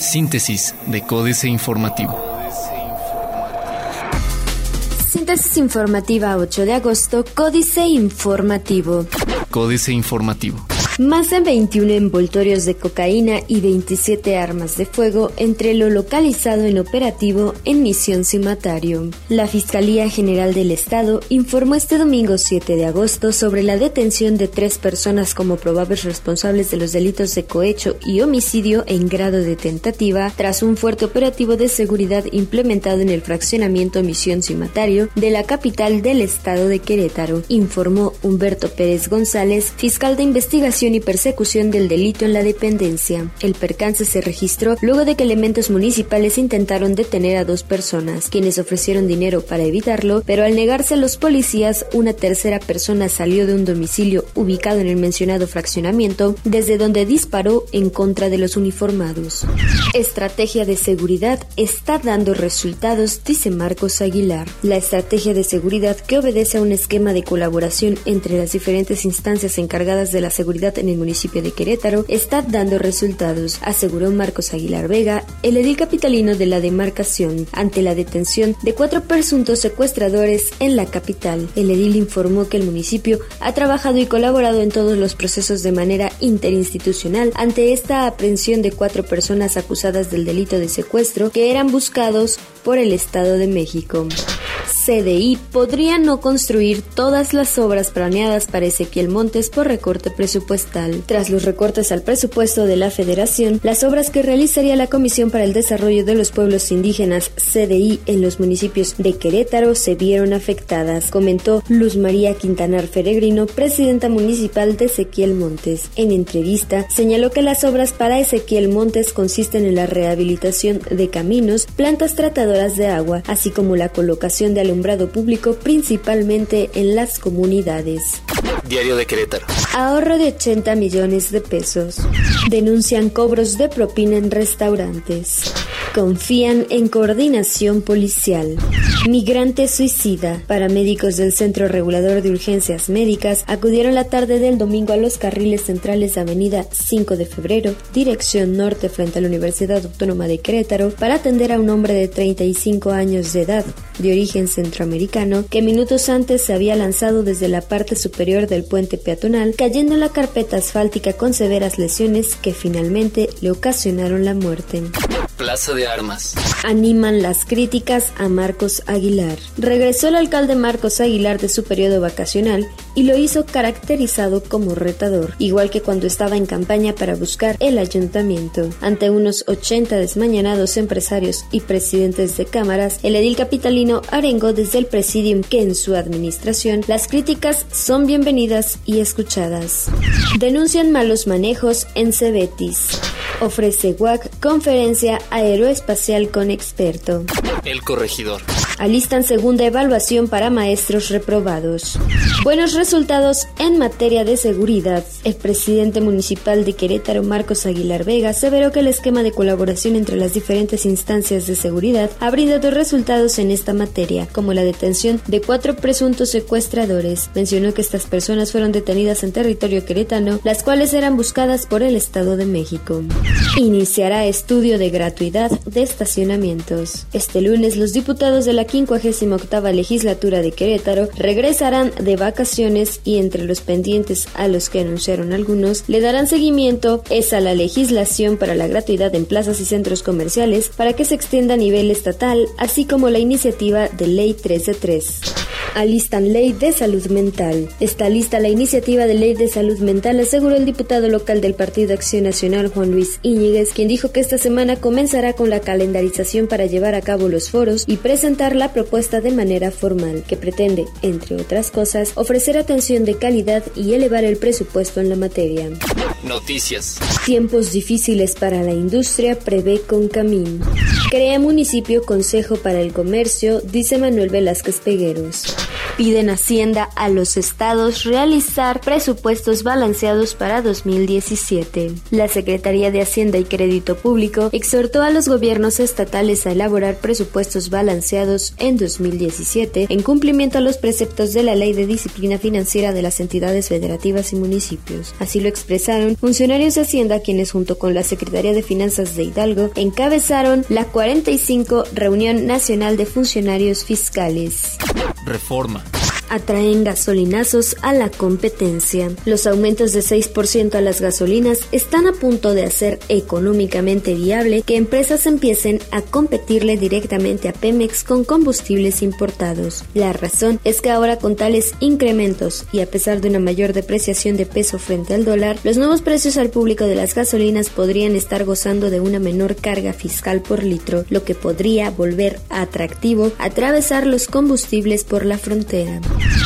Síntesis de Códice Informativo. Síntesis informativa 8 de agosto, Códice Informativo. Códice Informativo. Más de 21 envoltorios de cocaína y 27 armas de fuego entre lo localizado en operativo en Misión Cimatario. La Fiscalía General del Estado informó este domingo 7 de agosto sobre la detención de tres personas como probables responsables de los delitos de cohecho y homicidio en grado de tentativa tras un fuerte operativo de seguridad implementado en el fraccionamiento Misión Cimatario de la capital del estado de Querétaro, informó Humberto Pérez González, fiscal de investigación y persecución del delito en la dependencia. El percance se registró luego de que elementos municipales intentaron detener a dos personas, quienes ofrecieron dinero para evitarlo, pero al negarse a los policías, una tercera persona salió de un domicilio ubicado en el mencionado fraccionamiento, desde donde disparó en contra de los uniformados. Estrategia de seguridad está dando resultados, dice Marcos Aguilar. La estrategia de seguridad que obedece a un esquema de colaboración entre las diferentes instancias encargadas de la seguridad en el municipio de Querétaro está dando resultados, aseguró Marcos Aguilar Vega, el edil capitalino de la demarcación, ante la detención de cuatro presuntos secuestradores en la capital. El edil informó que el municipio ha trabajado y colaborado en todos los procesos de manera interinstitucional ante esta aprehensión de cuatro personas acusadas del delito de secuestro que eran buscados por el Estado de México. CDI podría no construir todas las obras planeadas para Ezequiel Montes por recorte presupuestal. Tras los recortes al presupuesto de la Federación, las obras que realizaría la Comisión para el Desarrollo de los Pueblos Indígenas CDI en los municipios de Querétaro se vieron afectadas, comentó Luz María Quintanar Feregrino, presidenta municipal de Ezequiel Montes. En entrevista, señaló que las obras para Ezequiel Montes consisten en la rehabilitación de caminos, plantas tratadoras de agua, así como la colocación de alumbrado público principalmente en las comunidades. Diario de Querétaro. Ahorro de 80 millones de pesos. Denuncian cobros de propina en restaurantes. Confían en coordinación policial. Migrante suicida. Paramédicos del Centro Regulador de Urgencias Médicas acudieron la tarde del domingo a los carriles centrales de Avenida 5 de Febrero, dirección norte frente a la Universidad Autónoma de Querétaro, para atender a un hombre de 35 años de edad, de origen centroamericano, que minutos antes se había lanzado desde la parte superior del puente peatonal, cayendo en la carpeta asfáltica con severas lesiones que finalmente le ocasionaron la muerte. Armas. Animan las críticas a Marcos Aguilar. Regresó el alcalde Marcos Aguilar de su periodo vacacional y lo hizo caracterizado como retador, igual que cuando estaba en campaña para buscar el ayuntamiento. Ante unos 80 desmañanados empresarios y presidentes de cámaras, el edil capitalino arengó desde el presidium que en su administración las críticas son bienvenidas y escuchadas. Denuncian malos manejos en Cebetis. Ofrece WAC conferencia aeroespacial con experto. El corregidor. Alistan segunda evaluación para maestros reprobados. Buenos resultados en materia de seguridad. El presidente municipal de Querétaro, Marcos Aguilar Vega, aseveró que el esquema de colaboración entre las diferentes instancias de seguridad ha brindado resultados en esta materia, como la detención de cuatro presuntos secuestradores. Mencionó que estas personas fueron detenidas en territorio queretano, las cuales eran buscadas por el Estado de México. Iniciará estudio de gratuidad de estacionamientos. Este lunes, los diputados de la 58 legislatura de Querétaro regresarán de vacaciones y entre los pendientes a los que anunciaron algunos le darán seguimiento es a la legislación para la gratuidad en plazas y centros comerciales para que se extienda a nivel estatal, así como la iniciativa de Ley 133 alistan ley de salud mental. Está lista la iniciativa de ley de salud mental, aseguró el diputado local del Partido Acción Nacional, Juan Luis Íñiguez, quien dijo que esta semana comenzará con la calendarización para llevar a cabo los foros y presentar la propuesta de manera formal, que pretende, entre otras cosas, ofrecer atención de calidad y elevar el presupuesto en la materia. Noticias. Tiempos difíciles para la industria prevé con Camín. Crea municipio Consejo para el Comercio, dice Manuel Velázquez Pegueros. Piden Hacienda a los estados realizar presupuestos balanceados para 2017. La Secretaría de Hacienda y Crédito Público exhortó a los gobiernos estatales a elaborar presupuestos balanceados en 2017 en cumplimiento a los preceptos de la Ley de Disciplina Financiera de las entidades federativas y municipios. Así lo expresaron funcionarios de Hacienda quienes junto con la Secretaría de Finanzas de Hidalgo encabezaron la 45 Reunión Nacional de Funcionarios Fiscales. Reforma atraen gasolinazos a la competencia. Los aumentos de 6% a las gasolinas están a punto de hacer económicamente viable que empresas empiecen a competirle directamente a Pemex con combustibles importados. La razón es que ahora con tales incrementos y a pesar de una mayor depreciación de peso frente al dólar, los nuevos precios al público de las gasolinas podrían estar gozando de una menor carga fiscal por litro, lo que podría volver atractivo atravesar los combustibles por la frontera.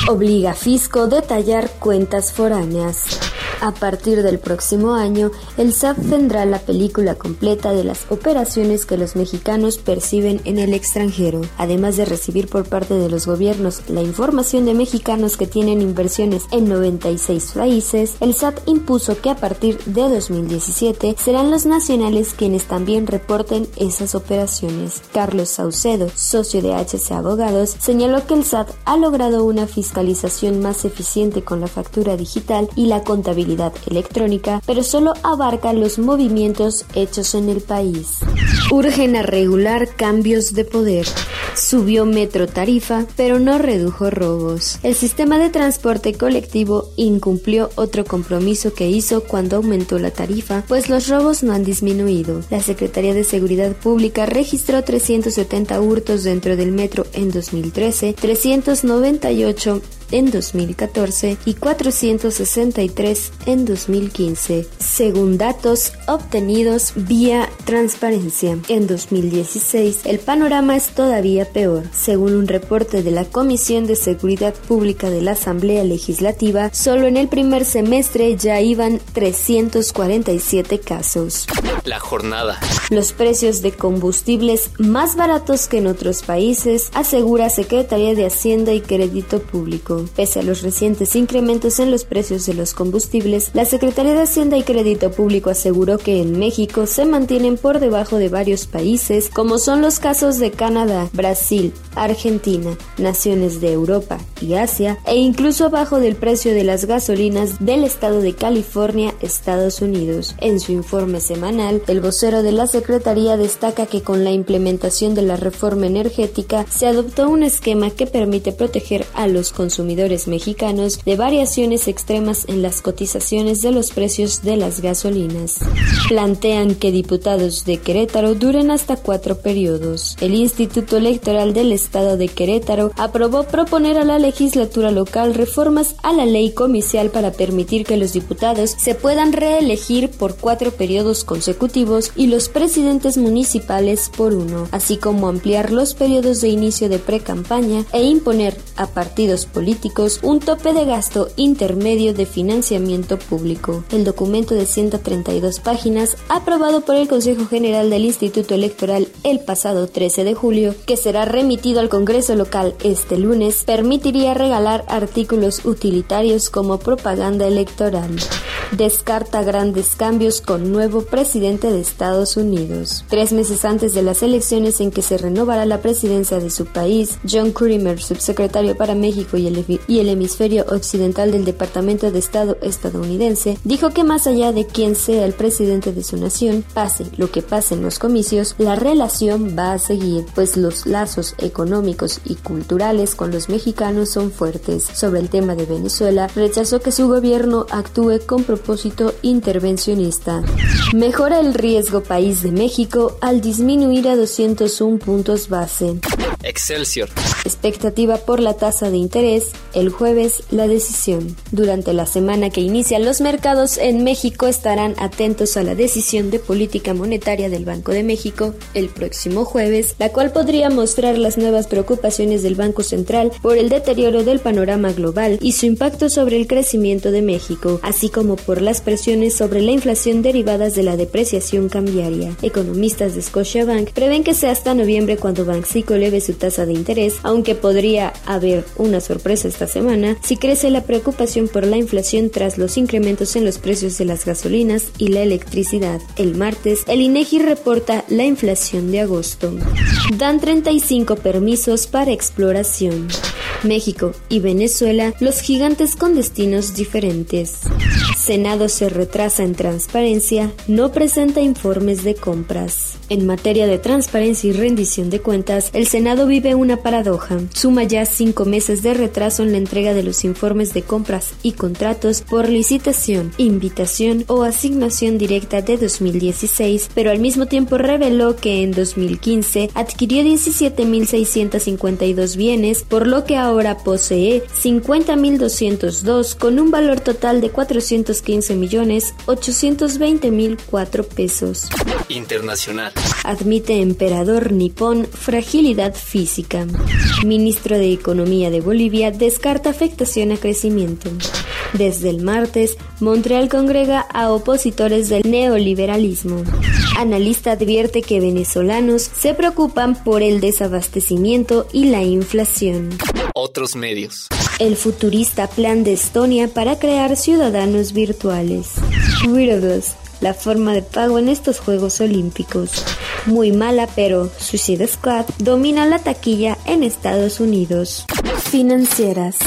Obliga a Fisco detallar cuentas foráneas. A partir del próximo año, el SAT tendrá la película completa de las operaciones que los mexicanos perciben en el extranjero, además de recibir por parte de los gobiernos la información de mexicanos que tienen inversiones en 96 países. El SAT impuso que a partir de 2017 serán los nacionales quienes también reporten esas operaciones. Carlos Saucedo, socio de HC Abogados, señaló que el SAT ha logrado una fiscalización más eficiente con la factura digital y la contabilidad electrónica, pero solo abarca los movimientos hechos en el país. Urgen a regular cambios de poder. Subió metro tarifa, pero no redujo robos. El sistema de transporte colectivo incumplió otro compromiso que hizo cuando aumentó la tarifa, pues los robos no han disminuido. La Secretaría de Seguridad Pública registró 370 hurtos dentro del metro en 2013, 398 en 2014 y 463 en 2015, según datos obtenidos vía transparencia. En 2016, el panorama es todavía peor. Según un reporte de la Comisión de Seguridad Pública de la Asamblea Legislativa, solo en el primer semestre ya iban 347 casos. La jornada. Los precios de combustibles más baratos que en otros países, asegura Secretaría de Hacienda y Crédito Público. Pese a los recientes incrementos en los precios de los combustibles, la Secretaría de Hacienda y Crédito Público aseguró que en México se mantienen por debajo de varios países, como son los casos de Canadá, Brasil, Argentina, naciones de Europa y Asia, e incluso abajo del precio de las gasolinas del estado de California, Estados Unidos. En su informe semanal, el vocero de la Secretaría destaca que con la implementación de la reforma energética se adoptó un esquema que permite proteger a los consumidores mexicanos de variaciones extremas en las cotizaciones de los precios de las gasolinas. Plantean que diputados de Querétaro duren hasta cuatro periodos. El Instituto Electoral del Estado de Querétaro aprobó proponer a la legislatura local reformas a la ley comicial para permitir que los diputados se puedan reelegir por cuatro periodos consecutivos y los presidentes municipales por uno, así como ampliar los periodos de inicio de pre-campaña e imponer a partidos políticos un tope de gasto intermedio de financiamiento público. El documento de 132 páginas, aprobado por el Consejo General del Instituto Electoral el pasado 13 de julio, que será remitido al Congreso local este lunes, permitiría regalar artículos utilitarios como propaganda electoral descarta grandes cambios con nuevo presidente de Estados Unidos. Tres meses antes de las elecciones en que se renovará la presidencia de su país, John Creamer, subsecretario para México y el, y el hemisferio occidental del Departamento de Estado estadounidense, dijo que más allá de quién sea el presidente de su nación, pase lo que pase en los comicios, la relación va a seguir, pues los lazos económicos y culturales con los mexicanos son fuertes. Sobre el tema de Venezuela, rechazó que su gobierno actúe con propósito intervencionista. Mejora el riesgo país de México al disminuir a 201 puntos base. Excelsior. Expectativa por la tasa de interés. El jueves la decisión. Durante la semana que inicia los mercados en México estarán atentos a la decisión de política monetaria del Banco de México el próximo jueves, la cual podría mostrar las nuevas preocupaciones del Banco Central por el deterioro del panorama global y su impacto sobre el crecimiento de México, así como por las presiones sobre la inflación derivadas de la depreciación cambiaria. Economistas de Scotiabank prevén que sea hasta noviembre cuando Banxico eleve su tasa de interés, aunque podría haber una sorpresa esta semana si crece la preocupación por la inflación tras los incrementos en los precios de las gasolinas y la electricidad. El martes, el INEGI reporta la inflación de agosto. Dan 35 permisos para exploración. México y Venezuela, los gigantes con destinos diferentes. Senado se retrasa en transparencia, no presenta informes de compras. En materia de transparencia y rendición de cuentas, el Senado vive una paradoja. Suma ya cinco meses de retraso en la entrega de los informes de compras y contratos por licitación, invitación o asignación directa de 2016, pero al mismo tiempo reveló que en 2015 adquirió 17.652 bienes, por lo que ahora posee 50.202 con un valor total de 415 millones 820 mil pesos. Internacional. Admite emperador nipón fragilidad física. Ministro de Economía de Bolivia descarta afectación a crecimiento. Desde el martes, Montreal congrega a opositores del neoliberalismo. Analista advierte que venezolanos se preocupan por el desabastecimiento y la inflación. Otros medios. El futurista plan de Estonia para crear ciudadanos virtuales. La forma de pago en estos Juegos Olímpicos. Muy mala, pero Suicide Squad domina la taquilla en Estados Unidos. Financieras.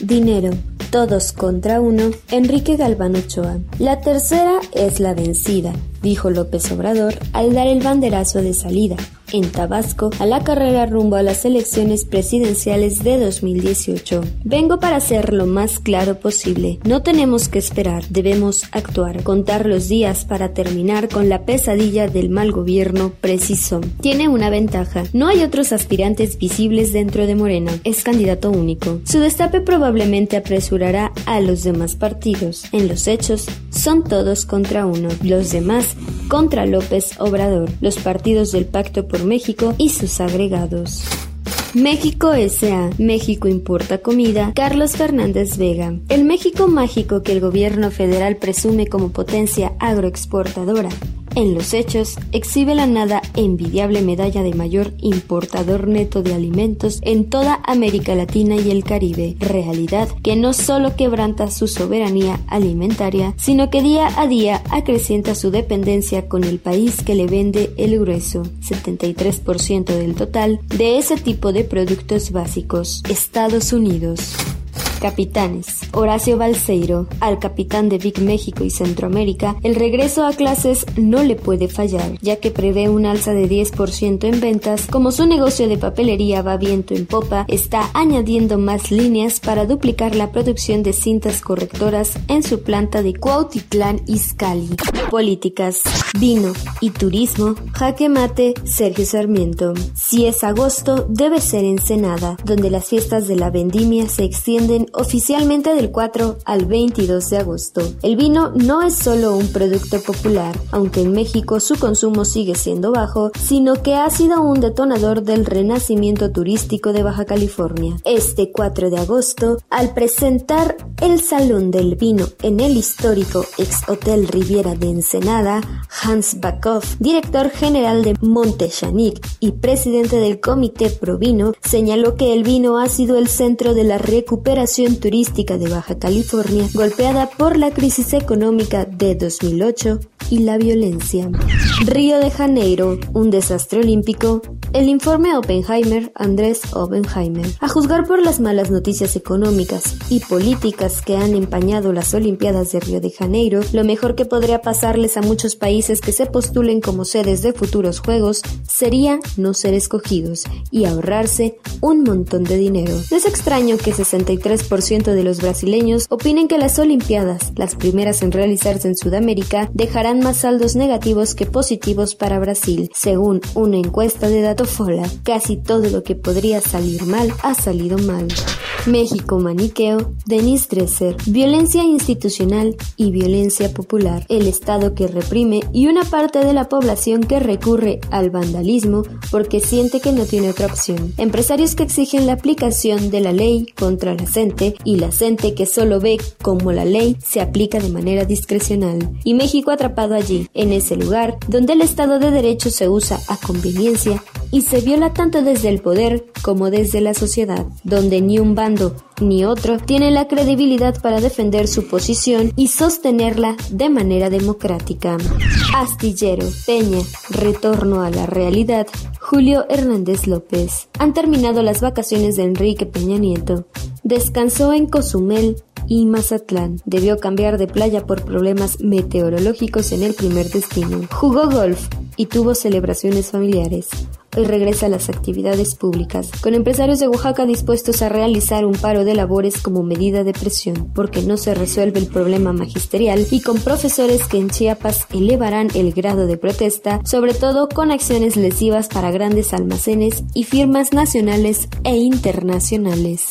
Dinero. Todos contra uno. Enrique Galván Ochoa. La tercera es la vencida, dijo López Obrador al dar el banderazo de salida en Tabasco a la carrera rumbo a las elecciones presidenciales de 2018. Vengo para ser lo más claro posible. No tenemos que esperar, debemos actuar, contar los días para terminar con la pesadilla del mal gobierno preciso. Tiene una ventaja, no hay otros aspirantes visibles dentro de Morena, es candidato único. Su destape probablemente apresurará a los demás partidos. En los hechos, son todos contra uno, los demás contra López Obrador, los partidos del Pacto por México y sus agregados. México S.A. México importa comida. Carlos Fernández Vega. El México mágico que el gobierno federal presume como potencia agroexportadora en los hechos, exhibe la nada envidiable medalla de mayor importador neto de alimentos en toda América Latina y el Caribe, realidad que no solo quebranta su soberanía alimentaria, sino que día a día acrecienta su dependencia con el país que le vende el grueso, 73% del total, de ese tipo de productos básicos, Estados Unidos. Capitanes. Horacio Balseiro, al capitán de Big México y Centroamérica, el regreso a clases no le puede fallar, ya que prevé un alza de 10% en ventas, como su negocio de papelería va viento en popa, está añadiendo más líneas para duplicar la producción de cintas correctoras en su planta de Cuautitlán Izcalli. Políticas, vino y turismo, jaque mate, Sergio Sarmiento. Si es agosto, debe ser Ensenada, donde las fiestas de la vendimia se extienden oficialmente del 4 al 22 de agosto. El vino no es solo un producto popular, aunque en México su consumo sigue siendo bajo, sino que ha sido un detonador del renacimiento turístico de Baja California. Este 4 de agosto, al presentar el Salón del Vino en el histórico ex Hotel Riviera de Ensenada, Hans Backhoff, director general de Montechanic y presidente del Comité Provino, señaló que el vino ha sido el centro de la recuperación turística de Baja California, golpeada por la crisis económica de 2008 y la violencia. Río de Janeiro, un desastre olímpico. El informe Oppenheimer, Andrés Oppenheimer. A juzgar por las malas noticias económicas y políticas que han empañado las Olimpiadas de Río de Janeiro, lo mejor que podría pasarles a muchos países que se postulen como sedes de futuros Juegos sería no ser escogidos y ahorrarse un montón de dinero. No es extraño que 63% de los brasileños opinen que las Olimpiadas, las primeras en realizarse en Sudamérica, dejarán más saldos negativos que positivos para Brasil. Según una encuesta de Datofola, casi todo lo que podría salir mal ha salido mal. México maniqueo, Denis Dresser, violencia institucional y violencia popular, el Estado que reprime y una parte de la población que recurre al vandalismo porque siente que no tiene otra opción. Empresarios que exigen la aplicación de la ley contra la gente y la gente que solo ve cómo la ley se aplica de manera discrecional. Y México atrapado allí, en ese lugar donde el Estado de Derecho se usa a conveniencia y se viola tanto desde el poder como desde la sociedad, donde ni un bando ni otro tiene la credibilidad para defender su posición y sostenerla de manera democrática. Astillero, Peña, retorno a la realidad, Julio Hernández López. Han terminado las vacaciones de Enrique Peña Nieto. Descansó en Cozumel, y Mazatlán. Debió cambiar de playa por problemas meteorológicos en el primer destino. Jugó golf y tuvo celebraciones familiares. Hoy regresa a las actividades públicas, con empresarios de Oaxaca dispuestos a realizar un paro de labores como medida de presión, porque no se resuelve el problema magisterial, y con profesores que en Chiapas elevarán el grado de protesta, sobre todo con acciones lesivas para grandes almacenes y firmas nacionales e internacionales.